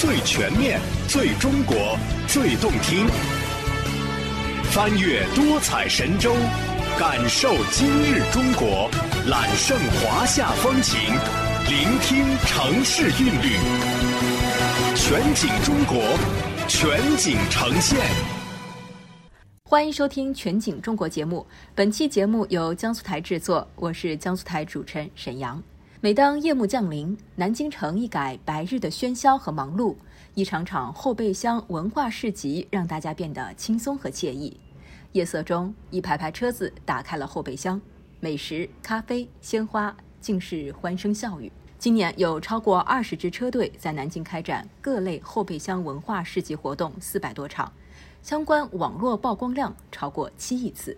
最全面、最中国、最动听。翻越多彩神州，感受今日中国，揽胜华夏风情，聆听城市韵律。全景中国，全景呈现。欢迎收听《全景中国》节目。本期节目由江苏台制作，我是江苏台主持人沈阳。每当夜幕降临，南京城一改白日的喧嚣和忙碌，一场场后备箱文化市集让大家变得轻松和惬意。夜色中，一排排车子打开了后备箱，美食、咖啡、鲜花，尽是欢声笑语。今年有超过二十支车队在南京开展各类后备箱文化市集活动四百多场，相关网络曝光量超过七亿次，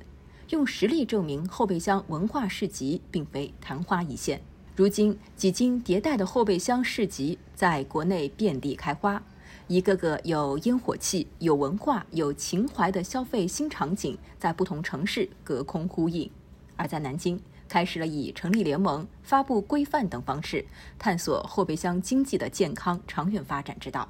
用实力证明后备箱文化市集并非昙花一现。如今，几经迭代的后备箱市集在国内遍地开花。一个个有烟火气、有文化、有情怀的消费新场景，在不同城市隔空呼应。而在南京，开始了以成立联盟、发布规范等方式，探索后备箱经济的健康长远发展之道。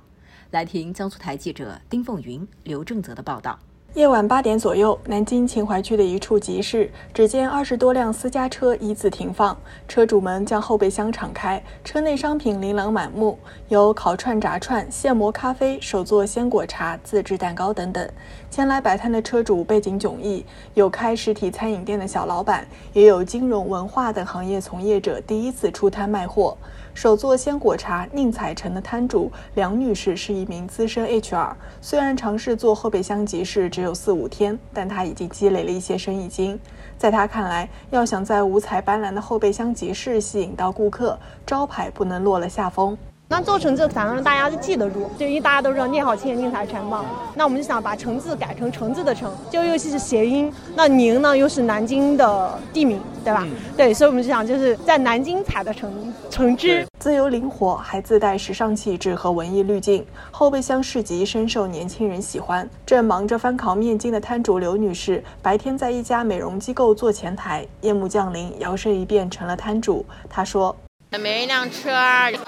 来听江苏台记者丁凤云、刘正泽的报道。夜晚八点左右，南京秦淮区的一处集市，只见二十多辆私家车一字停放，车主们将后备箱敞开，车内商品琳琅满目，有烤串、炸串、现磨咖啡、手做鲜果茶、自制蛋糕等等。前来摆摊的车主背景迥异，有开实体餐饮店的小老板，也有金融、文化等行业从业者第一次出摊卖货。手做鲜果茶宁采臣的摊主梁女士是一名资深 HR，虽然尝试做后备箱集市只有四五天，但他已经积累了一些生意经。在他看来，要想在五彩斑斓的后备箱集市吸引到顾客，招牌不能落了下风。那做成这三个字大家都记得住，就因为大家都知道念好倩宁采臣嘛。那我们就想把橙字改成橙字的橙，就尤其是谐音。那宁呢又是南京的地名，对吧？对，所以我们就想就是在南京采的橙橙汁，自由灵活，还自带时尚气质和文艺滤镜。后备箱市集深受年轻人喜欢。正忙着翻烤面筋的摊主刘女士，白天在一家美容机构做前台，夜幕降临，摇身一变成了摊主。她说。每人一辆车，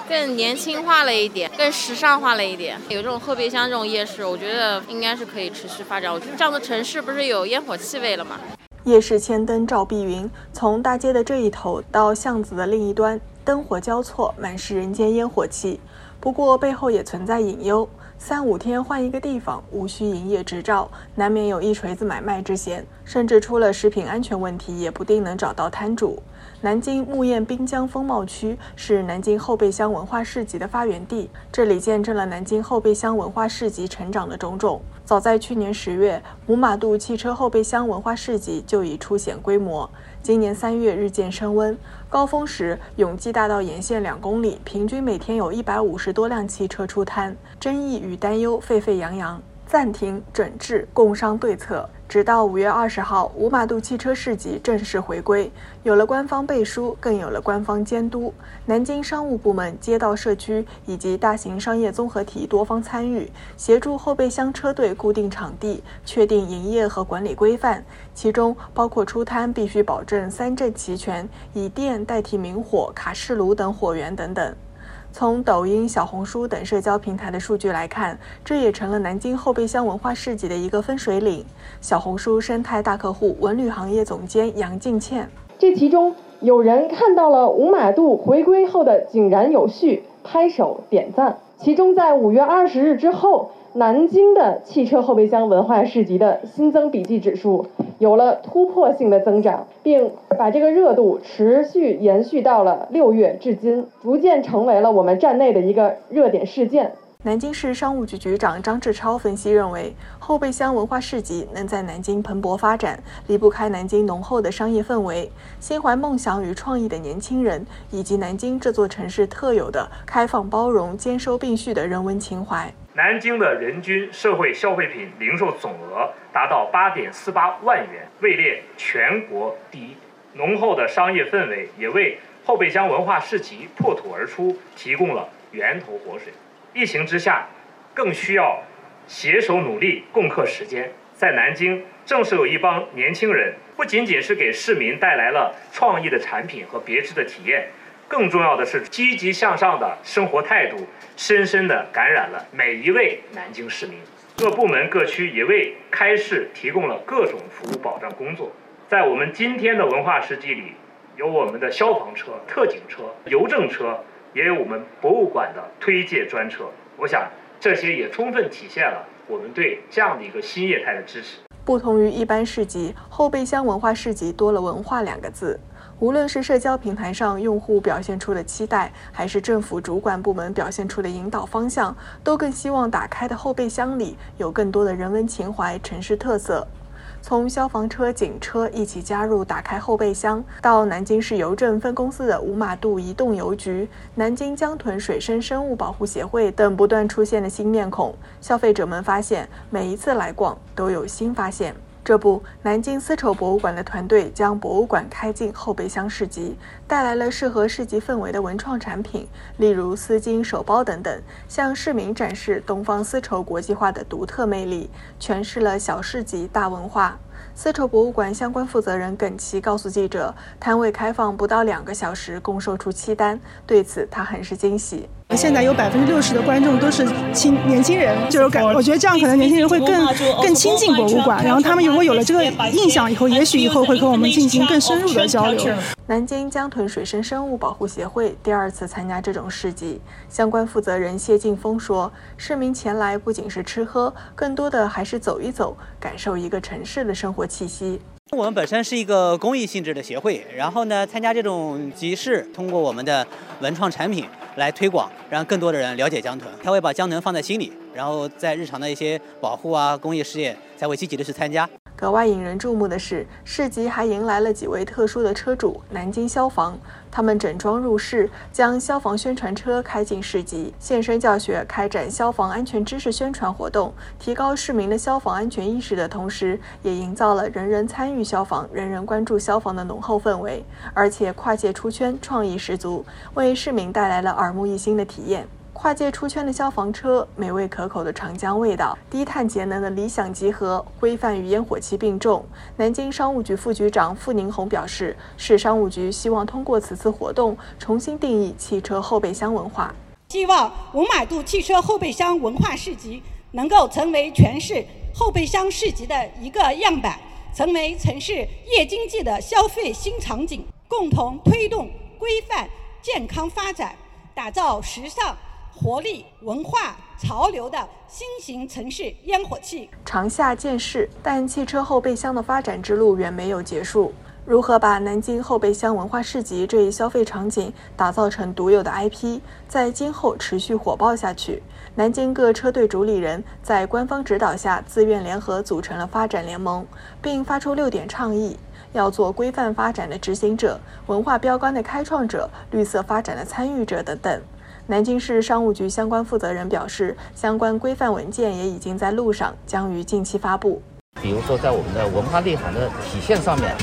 更年轻化了一点，更时尚化了一点。有这种后备箱这种夜市，我觉得应该是可以持续发展。我觉得这样的城市不是有烟火气味了吗？夜市千灯照碧云，从大街的这一头到巷子的另一端，灯火交错，满是人间烟火气。不过背后也存在隐忧，三五天换一个地方，无需营业执照，难免有一锤子买卖之嫌，甚至出了食品安全问题，也不定能找到摊主。南京木雁滨江风貌区是南京后备箱文化市集的发源地，这里见证了南京后备箱文化市集成长的种种。早在去年十月，五马渡汽车后备箱文化市集就已初显规模。今年三月日渐升温，高峰时永济大道沿线两公里平均每天有一百五十多辆汽车出摊，争议与担忧沸沸扬扬。暂停整治共商对策，直到五月二十号，五马渡汽车市集正式回归，有了官方背书，更有了官方监督。南京商务部门、街道社区以及大型商业综合体多方参与，协助后备箱车队固定场地，确定营业和管理规范，其中包括出摊必须保证三证齐全，以电代替明火、卡式炉等火源等等。从抖音、小红书等社交平台的数据来看，这也成了南京后备箱文化市集的一个分水岭。小红书生态大客户文旅行业总监杨静倩，这其中有人看到了五马渡回归后的井然有序，拍手点赞。其中在五月二十日之后。南京的汽车后备箱文化市集的新增笔记指数有了突破性的增长，并把这个热度持续延续到了六月至今，逐渐成为了我们站内的一个热点事件。南京市商务局局长张志超分析认为，后备箱文化市集能在南京蓬勃发展，离不开南京浓厚的商业氛围、心怀梦想与创意的年轻人，以及南京这座城市特有的开放包容、兼收并蓄的人文情怀。南京的人均社会消费品零售总额达到八点四八万元，位列全国第一。浓厚的商业氛围也为后备箱文化市集破土而出提供了源头活水。疫情之下，更需要携手努力，共克时艰。在南京，正是有一帮年轻人，不仅仅是给市民带来了创意的产品和别致的体验。更重要的是，积极向上的生活态度，深深地感染了每一位南京市民。各部门各区也为开市提供了各种服务保障工作。在我们今天的文化市集里，有我们的消防车、特警车、邮政车，也有我们博物馆的推介专车。我想，这些也充分体现了我们对这样的一个新业态的支持。不同于一般市集，后备箱文化市集多了“文化”两个字。无论是社交平台上用户表现出的期待，还是政府主管部门表现出的引导方向，都更希望打开的后备箱里有更多的人文情怀、城市特色。从消防车、警车一起加入打开后备箱，到南京市邮政分公司的五马渡移动邮局、南京江豚水生生物保护协会等不断出现的新面孔，消费者们发现每一次来逛都有新发现。这不，南京丝绸博物馆的团队将博物馆开进后备箱市集，带来了适合市集氛围的文创产品，例如丝巾、手包等等，向市民展示东方丝绸国际化的独特魅力，诠释了小市集大文化。丝绸博物馆相关负责人耿奇告诉记者，摊位开放不到两个小时，共售出七单，对此他很是惊喜。现在有百分之六十的观众都是青年轻人，就是感，我觉得这样可能年轻人会更更亲近博物馆，然后他们如果有了这个印象以后，也许以后会跟我们进行更深入的交流。南京江豚水生生物保护协会第二次参加这种市集，相关负责人谢劲峰说：“市民前来不仅是吃喝，更多的还是走一走，感受一个城市的生活气息。”我们本身是一个公益性质的协会，然后呢，参加这种集市，通过我们的文创产品。来推广，让更多的人了解江豚，他会把江豚放在心里，然后在日常的一些保护啊、公益事业才会积极的去参加。格外引人注目的是，市集还迎来了几位特殊的车主——南京消防。他们整装入市，将消防宣传车开进市集，现身教学，开展消防安全知识宣传活动，提高市民的消防安全意识的同时，也营造了人人参与消防、人人关注消防的浓厚氛围。而且跨界出圈，创意十足，为市民带来了耳目一新的体验。跨界出圈的消防车，美味可口的长江味道，低碳节能的理想集合，规范与烟火气并重。南京商务局副局长傅宁红表示，市商务局希望通过此次活动，重新定义汽车后备箱文化，希望五马渡汽车后备箱文化市集能够成为全市后备箱市集的一个样板，成为城市夜经济的消费新场景，共同推动规范健康发展，打造时尚。活力、文化、潮流的新型城市烟火气。长夏见市，但汽车后备箱的发展之路远没有结束。如何把南京后备箱文化市集这一消费场景打造成独有的 IP，在今后持续火爆下去？南京各车队主理人在官方指导下，自愿联合组成了发展联盟，并发出六点倡议：要做规范发展的执行者、文化标杆的开创者、绿色发展的参与者等等。南京市商务局相关负责人表示，相关规范文件也已经在路上，将于近期发布。比如说，在我们的文化内涵的体现上面，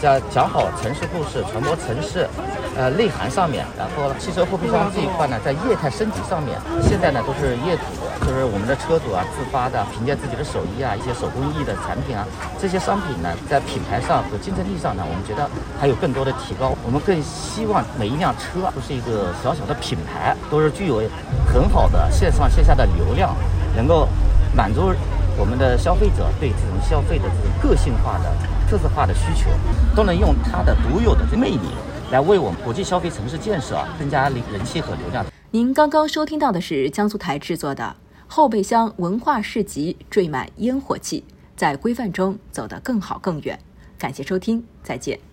在讲好城市故事、传播城市。呃，内涵上面，然后汽车后备箱这一块呢，在业态升级上面，现在呢都是业主，就是我们的车主啊自发的，凭借自己的手艺啊，一些手工艺的产品啊，这些商品呢，在品牌上和竞争力上呢，我们觉得还有更多的提高。我们更希望每一辆车都是一个小小的品牌，都是具有很好的线上线下的流量，能够满足我们的消费者对这种消费的这种个性化的、特色化的需求，都能用它的独有的魅力。来为我们国际消费城市建设增加人气和流量。您刚刚收听到的是江苏台制作的后备箱文化市集，缀满烟火气，在规范中走得更好更远。感谢收听，再见。